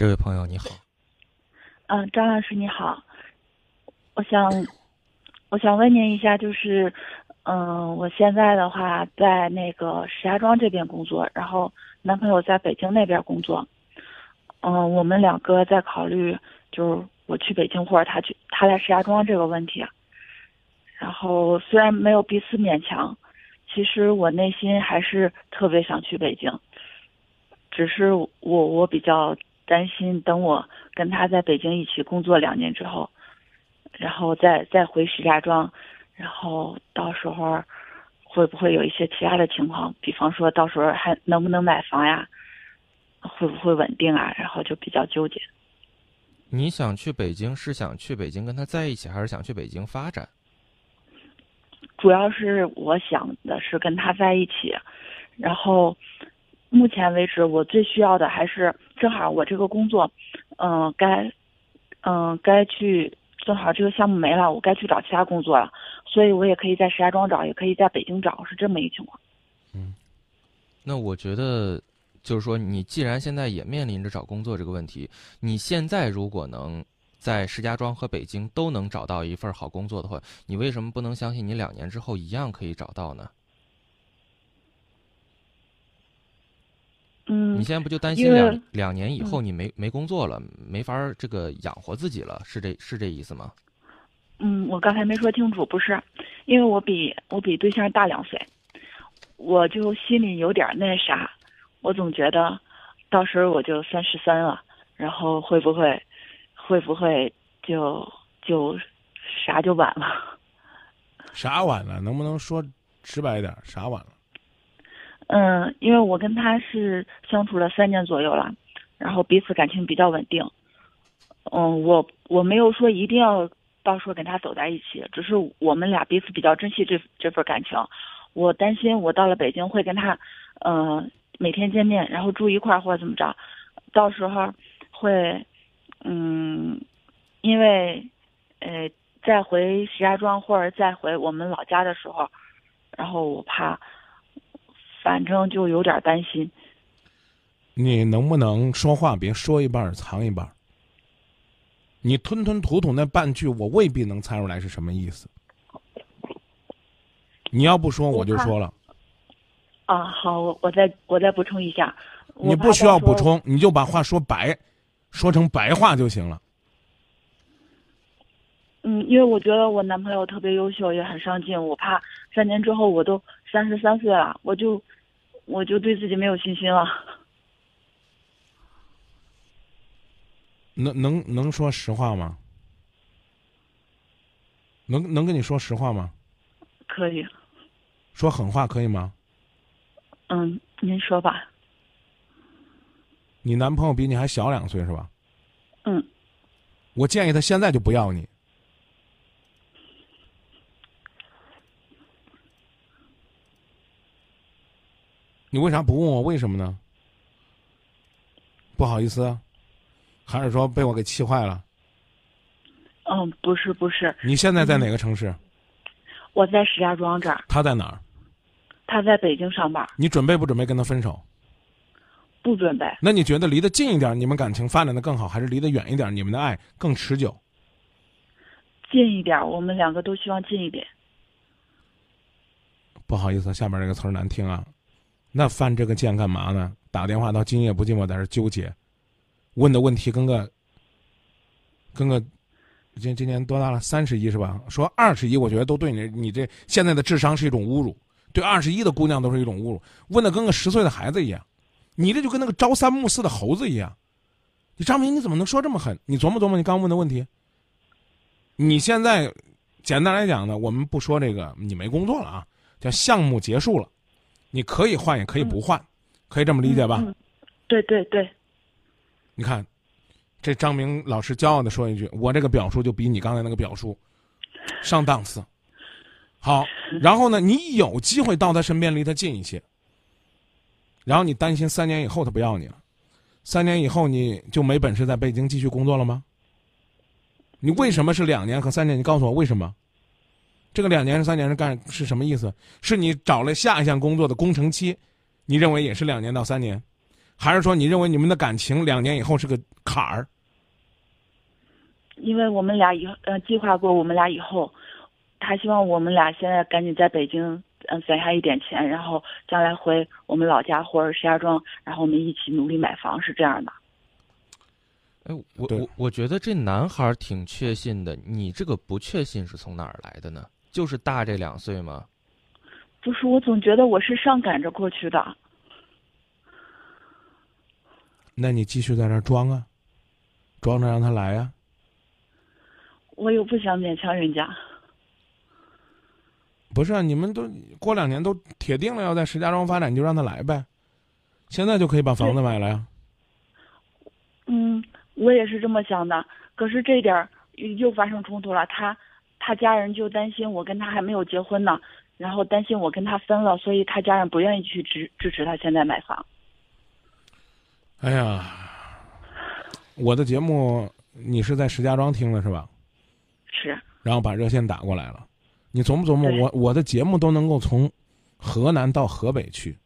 这位朋友你好，嗯，张老师你好，我想，我想问您一下，就是，嗯，我现在的话在那个石家庄这边工作，然后男朋友在北京那边工作，嗯，我们两个在考虑，就是我去北京或者他去他来石家庄这个问题。然后虽然没有彼此勉强，其实我内心还是特别想去北京，只是我我比较担心，等我跟他在北京一起工作两年之后，然后再再回石家庄，然后到时候会不会有一些其他的情况，比方说到时候还能不能买房呀，会不会稳定啊，然后就比较纠结。你想去北京是想去北京跟他在一起，还是想去北京发展？主要是我想的是跟他在一起，然后目前为止我最需要的还是正好我这个工作，嗯、该嗯、该去正好这个项目没了，我该去找其他工作了，所以我也可以在石家庄找，也可以在北京找，是这么一个情况。嗯那我觉得，就是说，你既然现在也面临着找工作这个问题，你现在如果能在石家庄和北京都能找到一份好工作的话，你为什么不能相信你两年之后一样可以找到呢？嗯你，现在不就担心两两年以后你没没工作了，没法儿这个养活自己了，是这是这意思吗？嗯，我刚才没说清楚，不是，因为我比我比对象大两岁，我就心里有点那啥，我总觉得到时候我就三十三了，然后会不会会不会就就啥就晚了？啥晚了？能不能说直白一点？啥晚了？嗯，因为我跟他是相处了三年左右了，然后彼此感情比较稳定。嗯，我我没有说一定要到时候跟他走在一起，只是我们俩彼此比较珍惜这这份感情。我担心我到了北京会跟他，呃，每天见面，然后住一块儿或者怎么着，到时候会，嗯，因为，呃，再回石家庄或者再回我们老家的时候，然后我怕。反正就有点担心。你能不能说话别说一半儿藏一半儿？你吞吞吐吐那半句，我未必能猜出来是什么意思。你要不说，我就说了。啊，好，我我再我再补充一下。你不需要补。充，你就把话说白，说成白话就行了。嗯，因为我觉得我男朋友特别优秀，也很上进，我怕三年之后我都三十三岁了，我就我就对自己没有信心了。能能能说实话吗？能能跟你说实话吗？可以，说狠话可以吗？嗯，您说吧。你男朋友比你还小两岁是吧？嗯，我建议他现在就不要你。你为啥不问我为什么呢？不好意思，还是说被我给气坏了？嗯，不是不是，你现在在哪个城市？我在石家庄这儿，他在哪儿？他在北京上班，你准备不准备跟他分手？不准备。那你觉得离得近一点，你们感情发展的更好，还是离得远一点，你们的爱更持久？近一点，我们两个都希望近一点。不好意思，下面这个词儿难听啊。那犯这个贱干嘛呢？打电话到今夜不寂寞在这纠结，问的问题跟个跟个今今年多大了？三十一是吧？说二十一，我觉得都对你你这现在的智商是一种侮辱，对二十一的姑娘都是一种侮辱。问的跟个十岁的孩子一样，你这就跟那个朝三暮四的猴子一样。你张明，你怎么能说这么狠？你琢磨琢磨你刚问的问题。你现在简单来讲呢，我们不说这个，你没工作了啊，叫项目结束了。你可以换，也可以不换，可以这么理解吧？对对对，你看，这张明老师骄傲的说一句：“我这个表述就比你刚才那个表述 上档次。”好，然后呢，你有机会到他身边，离他近一些。然后你担心三年以后他不要你了，三年以后你就没本事在北京继续工作了吗？你为什么是两年和三年？你告诉我为什么？这个两年、三年是干是什么意思？是你找了下一项工作的工程期，你认为也是两年到三年，还是说你认为你们的感情两年以后是个坎儿？因为我们俩以呃计划过，我们俩以后，他希望我们俩现在赶紧在北京嗯攒下一点钱，然后将来回我们老家或者石家庄，然后我们一起努力买房，是这样的。哎，我我我觉得这男孩儿挺确信的，你这个不确信是从哪儿来的呢？就是大这两岁吗？不是，我总觉得我是上赶着过去的。那你继续在那儿装啊，装着让他来啊。我又不想勉强人家。不是啊，你们都过两年都铁定了要在石家庄发展，你就让他来呗。现在就可以把房子买了呀。嗯，我也是这么想的。可是这点儿又发生冲突了，他他家人就担心我跟他还没有结婚呢，然后担心我跟他分了，所以他家人不愿意去支支持他现在买房。哎呀，我的节目你是在石家庄听的是吧？是，然后把热线打过来了。你琢磨琢磨，我我的节目都能够从河南到河北去，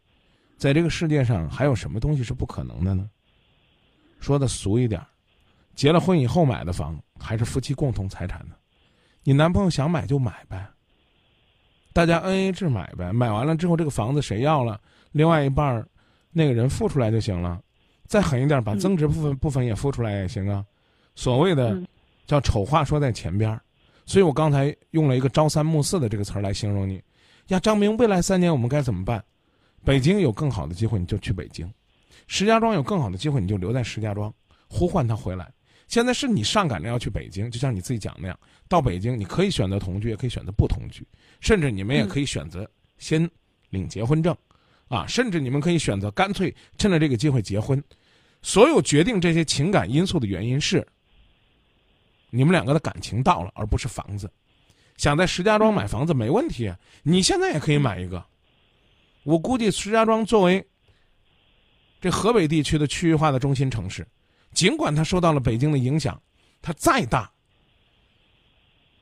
在这个世界上还有什么东西是不可能的呢？说的俗一点儿，结了婚以后买的房还是夫妻共同财产呢？你男朋友想买就买呗，大家 N A 制买呗，买完了之后这个房子谁要了，另外一半儿那个人付出来就行了。再狠一点，把嗯增值部分部分也付出来也行啊。所谓的嗯叫丑话说在前边儿，所以我刚才用了一个朝三暮四的这个词儿来形容你。呀，张明，未来三年我们该怎么办？北京有更好的机会，你就去北京；石家庄有更好的机会，你就留在石家庄，呼唤他回来。现在是你上赶着要去北京，就像你自己讲那样，到北京你可以选择同居，也可以选择不同居，甚至你们也可以选择先领结婚证，啊，甚至你们可以选择干脆趁着这个机会结婚。所有决定这些情感因素的原因是，你们两个的感情到了，而不是房子。想在石家庄买房子没问题，你现在也可以买一个。我估计石家庄作为这河北地区的区域化的中心城市，尽管它受到了北京的影响，它再大，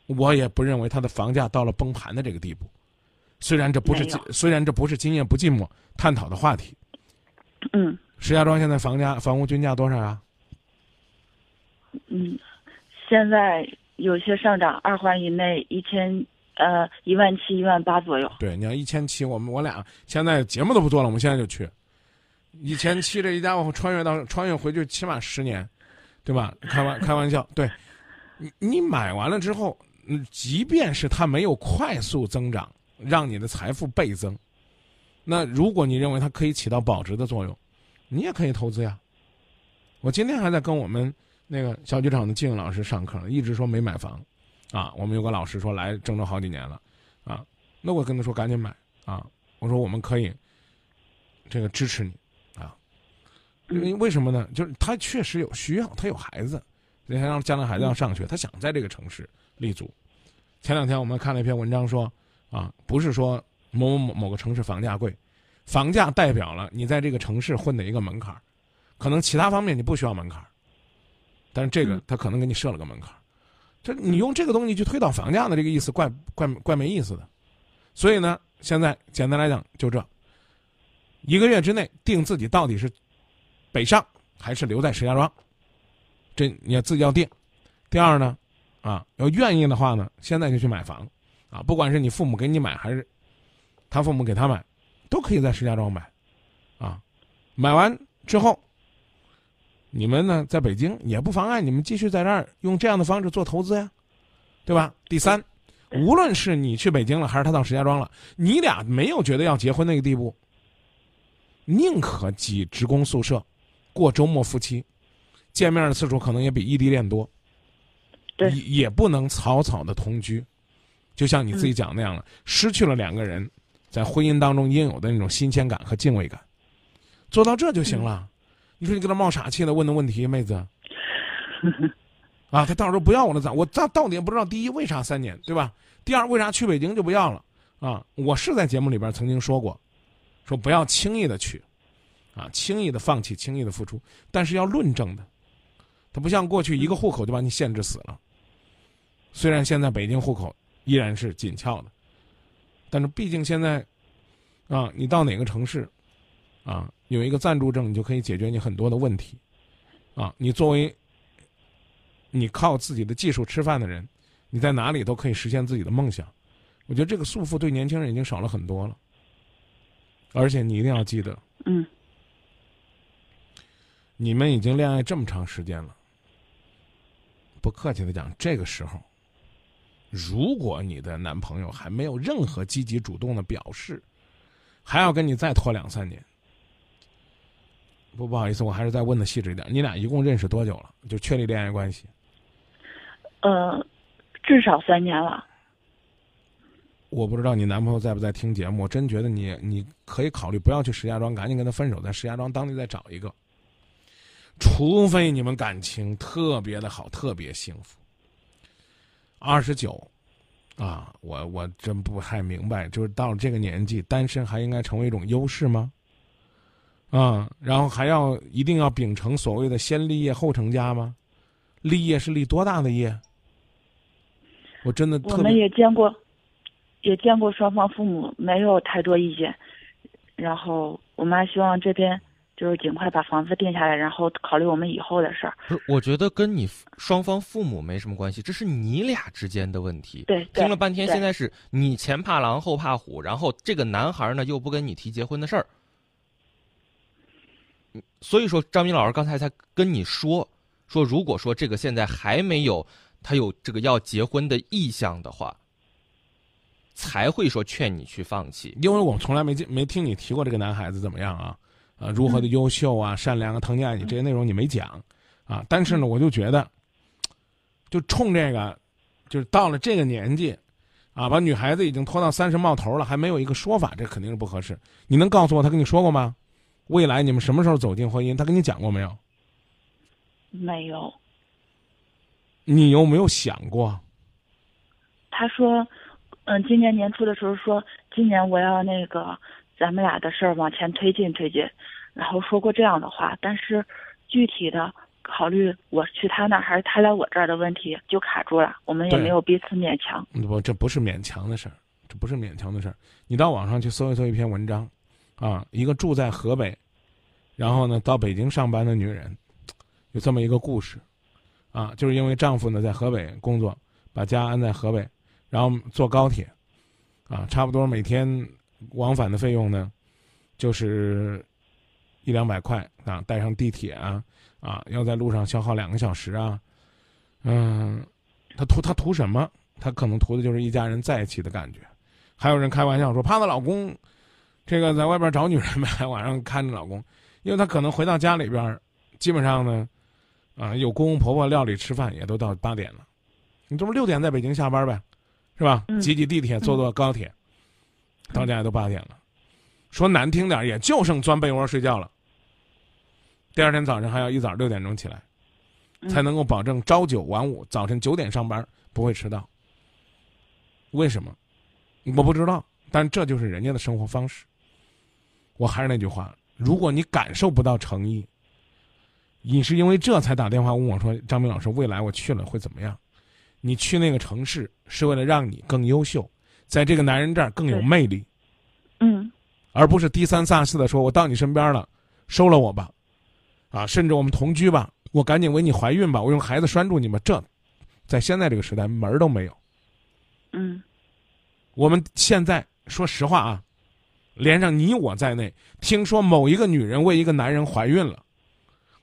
我也不认为它的房价到了崩盘的这个地步。虽然这不是虽然这不是今夜不寂寞探讨的话题。嗯石家庄现在房价房屋均价多少啊？嗯，现在有些上涨，二环以内一千呃一万七一万八左右。对，你要一千七，我们我俩现在节目都不做了，我们现在就去。一千七这一家伙穿越到穿越回去起码十年，对吧？开玩 开玩笑，对，你你买完了之后，嗯，即便是它没有快速增长，让你的财富倍增，那如果你认为它可以起到保值的作用，你也可以投资呀。我今天还在跟我们那个小剧场的静老师上课，一直说没买房，啊，我们有个老师说来郑州好几年了，啊，那我跟他说赶紧买啊，我说我们可以这个支持你为为什么呢？就是他确实有需要，他有孩子，人家让将来孩子要上学，他想在这个城市立足。前两天我们看了一篇文章说，啊，不是说某某某某个城市房价贵，房价代表了你在这个城市混的一个门槛儿可能其他方面你不需要门槛儿但是这个嗯他可能给你设了个门槛儿这你用这个东西去推导房价的这个意思，怪怪怪没意思的。所以呢，现在简单来讲就这，一个月之内定自己到底是北上还是留在石家庄，这你要自己要定。第二呢，啊，要愿意的话呢，现在就去买房，啊，不管是你父母给你买还是他父母给他买，都可以在石家庄买，啊，买完之后，你们呢在北京也不妨碍你们继续在这儿用这样的方式做投资呀，对吧？第三，无论是你去北京了，还是他到石家庄了，你俩没有觉得要结婚那个地步，宁可挤职工宿舍，过周末夫妻，见面的次数可能也比异地恋多，对也也不能草草的同居，就像你自己讲那样了，失去了两个人在婚姻当中应有的那种新鲜感和敬畏感，做到这就行了。你说你搁那冒傻气的问的问题，妹子，啊，他到时候不要我了咋？我到到底也不知道，第一为啥三年，对吧？第二为啥去北京就不要了？啊，我是在节目里边曾经说过，说不要轻易的去，啊，轻易的放弃，轻易的付出，但是要论证的。它不像过去一个户口就把你限制死了。虽然现在北京户口依然是紧俏的，但是毕竟现在，啊，你到哪个城市，啊，有一个暂住证，你就可以解决你很多的问题。啊，你作为你靠自己的技术吃饭的人，你在哪里都可以实现自己的梦想。我觉得这个束缚对年轻人已经少了很多了。而且你一定要记得，嗯你们已经恋爱这么长时间了。不客气的讲，这个时候，如果你的男朋友还没有任何积极主动的表示，还要跟你再拖两三年，不不好意思，我还是再问的细致一点，你俩一共认识多久了？就确立恋爱关系？呃，至少三年了。我不知道你男朋友在不在听节目，我真觉得你你可以考虑不要去石家庄，赶紧跟他分手，在石家庄当地再找一个。除非你们感情特别的好，特别幸福。二十九，啊，我我真不太明白，就是到了这个年纪，单身还应该成为一种优势吗？啊，然后还要一定要秉承所谓的先立业后成家吗？立业是立多大的业？我真的我们也见过，也见过双方父母没有太多意见，然后我妈希望这边就是尽快把房子定下来，然后考虑我们以后的事儿。不是，我觉得跟你双方父母没什么关系，这是你俩之间的问题。对，对听了半天，现在是你前怕狼后怕虎，然后这个男孩呢又不跟你提结婚的事儿。嗯所以说，张明老师刚才才跟你说说，如果说这个现在还没有他有这个要结婚的意向的话，才会说劝你去放弃。因为我从来没见没听你提过这个男孩子怎么样啊，啊，如何的优秀啊、善良啊、疼你爱你这些内容你没讲，啊，但是呢，我就觉得，就冲这个，就是到了这个年纪，啊，把女孩子已经拖到三十冒头了，还没有一个说法，这肯定是不合适。你能告诉我他跟你说过吗？未来你们什么时候走进婚姻？他跟你讲过没有？没有。你有没有想过？他说，嗯，今年年初的时候说，今年我要那个咱们俩的事儿往前推进推进，然后说过这样的话，但是具体的考虑我去他那儿还是他来我这儿的问题就卡住了，我们也没有彼此勉强。不，这不是勉强的事儿，这不是勉强的事儿。你到网上去搜一搜一篇文章，啊，一个住在河北，然后呢到北京上班的女人，有这么一个故事，啊，就是因为丈夫呢在河北工作，把家安在河北，然后坐高铁，啊，差不多每天往返的费用呢，就是一两百块啊，带上地铁啊，啊，要在路上消耗两个小时啊，嗯，他图他图什么？他可能图的就是一家人在一起的感觉。还有人开玩笑说，怕她老公这个在外边找女人呗，晚上看着老公，因为他可能回到家里边，基本上呢，啊，有公公婆婆料理吃饭也都到八点了，你这不六点在北京下班呗，是吧？嗯挤挤地铁，坐坐高铁，到家都八点了。说难听点儿，也就剩钻被窝睡觉了。第二天早上还要一早六点钟起来，嗯才能够保证朝九晚五，早晨九点上班不会迟到。为什么？我不知道，但这就是人家的生活方式。我还是那句话，如果你感受不到诚意，你是因为这才打电话问我说：“张明老师，未来我去了会怎么样？”你去那个城市是为了让你更优秀，在这个男人这儿更有魅力，嗯而不是低三下四的说：“我到你身边了，收了我吧，啊，甚至我们同居吧，我赶紧为你怀孕吧，我用孩子拴住你吧。”这，在现在这个时代门儿都没有。嗯我们现在说实话啊，连上你我在内，听说某一个女人为一个男人怀孕了，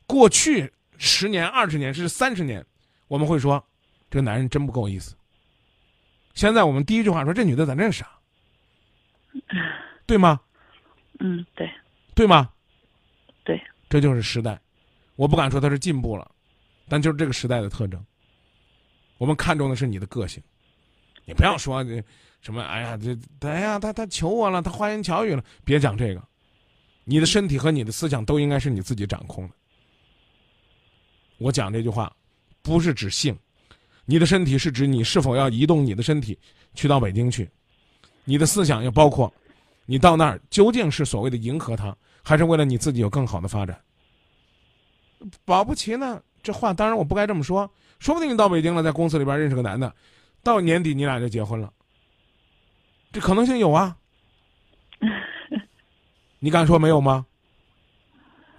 过去十年、二十年甚至三十年，我们会说这个男人真不够意思。现在我们第一句话说这女的咋这傻，对吗？嗯，对对吗？对，这就是时代。我不敢说它是进步了，但就是这个时代的特征。我们看重的是你的个性，你不要说这什么，哎呀，这哎呀，他他求我了，他花言巧语了，别讲这个。你的身体和你的思想都应该是你自己掌控的。我讲这句话，不是指性，你的身体是指你是否要移动你的身体去到北京去，你的思想要包括，你到那儿究竟是所谓的迎合他，还是为了你自己有更好的发展？保不齐呢，这话当然我不该这么说，说不定你到北京了，在公司里边认识个男的，到年底你俩就结婚了，这可能性有啊。你敢说没有吗？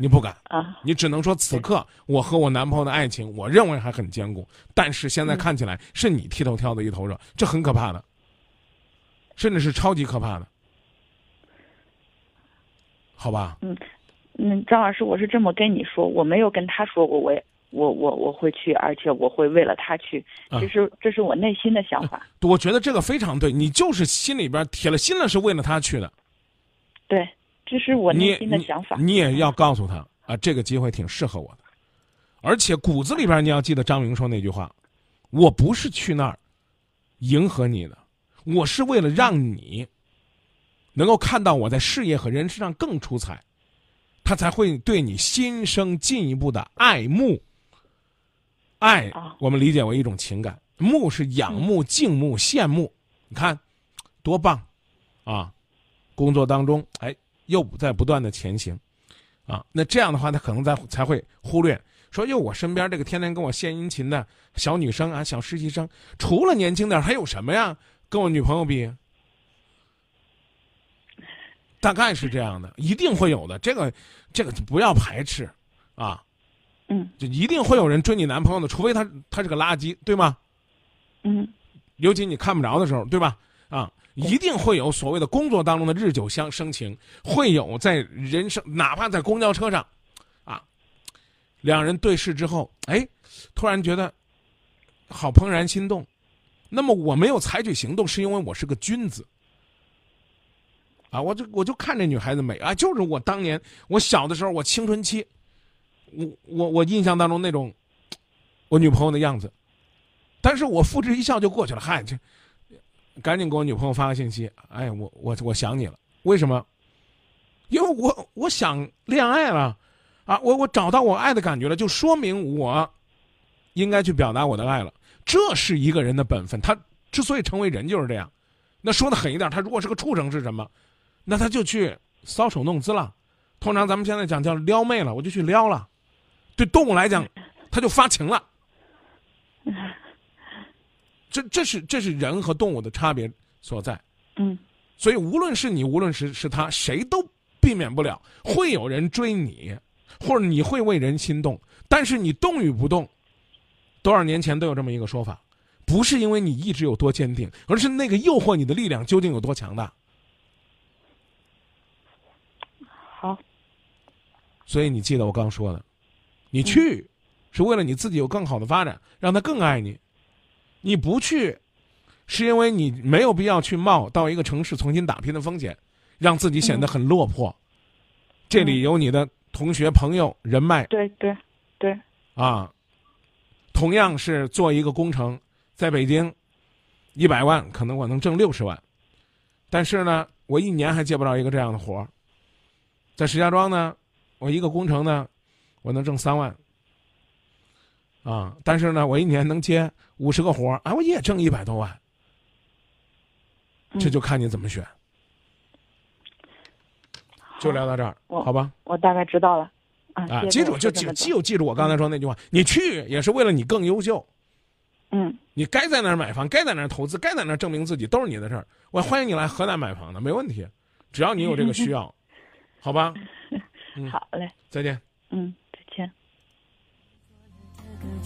你不敢，啊，你只能说此刻我和我男朋友的爱情，我认为还很坚固，但是现在看起来是你剃头挑子一头热，这很可怕的，甚至是超级可怕的，好吧？嗯，嗯张老师，我是这么跟你说，我没有跟他说过，我也我我我会去，而且我会为了他去，啊其实这是我内心的想法。我觉得这个非常对，你就是心里边铁了心了，是为了他去的。对，这是我你内心的想法。你，你也要告诉他啊，这个机会挺适合我的，而且骨子里边你要记得张明说那句话，我不是去那儿迎合你的，我是为了让你能够看到我在事业和人身上更出彩，他才会对你心生进一步的爱慕。爱啊，我们理解为一种情感，慕是仰慕、敬慕、羡慕，你看多棒啊！工作当中，哎，又在不断的前行，啊，那这样的话，他可能在才会忽略说，哟，我身边这个天天跟我献殷勤的小女生啊，小实习生，除了年轻点还有什么呀？跟我女朋友比，大概是这样的，一定会有的。这个，这个不要排斥，啊，嗯就一定会有人追你男朋友的，除非他他是个垃圾，对吗？嗯尤其你看不着的时候，对吧？啊，一定会有所谓的工作当中的日久相生情，会有在人生哪怕在公交车上，啊，两人对视之后，哎，突然觉得好怦然心动。那么我没有采取行动，是因为我是个君子。啊，我就我就看这女孩子美啊，就是我当年我小的时候，我青春期，我我我印象当中那种我女朋友的样子。但是我付之一笑就过去了。嗨，这赶紧给我女朋友发个信息，哎，我我我想你了。为什么？因为我我想恋爱了，啊，我我找到我爱的感觉了，就说明我应该去表达我的爱了。这是一个人的本分，他之所以成为人就是这样。那说的狠一点，他如果是个畜生是什么？那他就去搔首弄姿了。通常咱们现在讲叫撩妹了，我就去撩了。对动物来讲，他就发情了。这这是这是人和动物的差别所在，嗯所以无论是你，无论是是他，谁都避免不了会有人追你，或者你会为人心动。但是你动与不动，多少年前都有这么一个说法，不是因为你意志有多坚定，而是那个诱惑你的力量究竟有多强大。好，所以你记得我刚说的，你去是为了你自己有更好的发展，让他更爱你；你不去，是因为你没有必要去冒到一个城市重新打拼的风险，让自己显得很落魄。这里有你的同学、朋友、人脉对对对，啊，同样是做一个工程，在北京，一百万可能我能挣六十万，但是呢，我一年还接不着一个这样的活儿。在石家庄呢，我一个工程呢，我能挣三万，啊，但是呢，我一年能接五十个活儿，啊，我也挣一百多万，这嗯就看你怎么选。就聊到这儿，我好吧？我大概知道了。啊，记住，就记记住记住我刚才说那句话，你去也是为了你更优秀。嗯，你该在那儿买房，该在那儿投资，该在那儿证明自己，都是你的事儿。我欢迎你来河南买房的，没问题，只要你有这个需要，好吧？嗯好嘞，再见。嗯，